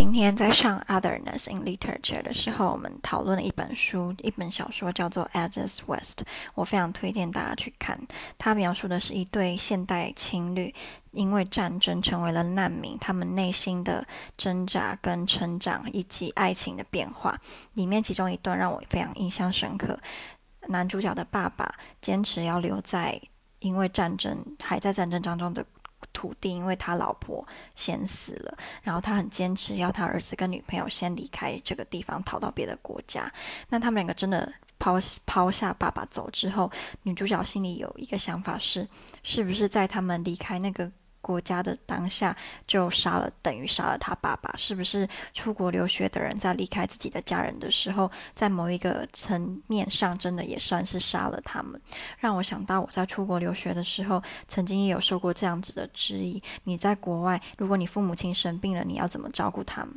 今天在上 Otherness in Literature 的时候，我们讨论了一本书，一本小说叫做《As West》，我非常推荐大家去看。它描述的是一对现代情侣因为战争成为了难民，他们内心的挣扎跟成长，以及爱情的变化。里面其中一段让我非常印象深刻，男主角的爸爸坚持要留在，因为战争还在战争当中的。土地，因为他老婆先死了，然后他很坚持要他儿子跟女朋友先离开这个地方，逃到别的国家。那他们两个真的抛抛下爸爸走之后，女主角心里有一个想法是：是不是在他们离开那个国家的当下就杀了，等于杀了他爸爸，是不是出国留学的人在离开自己的家人的时候，在某一个层面上，真的也算是杀了他们？让我想到我在出国留学的时候，曾经也有受过这样子的质疑：你在国外，如果你父母亲生病了，你要怎么照顾他们？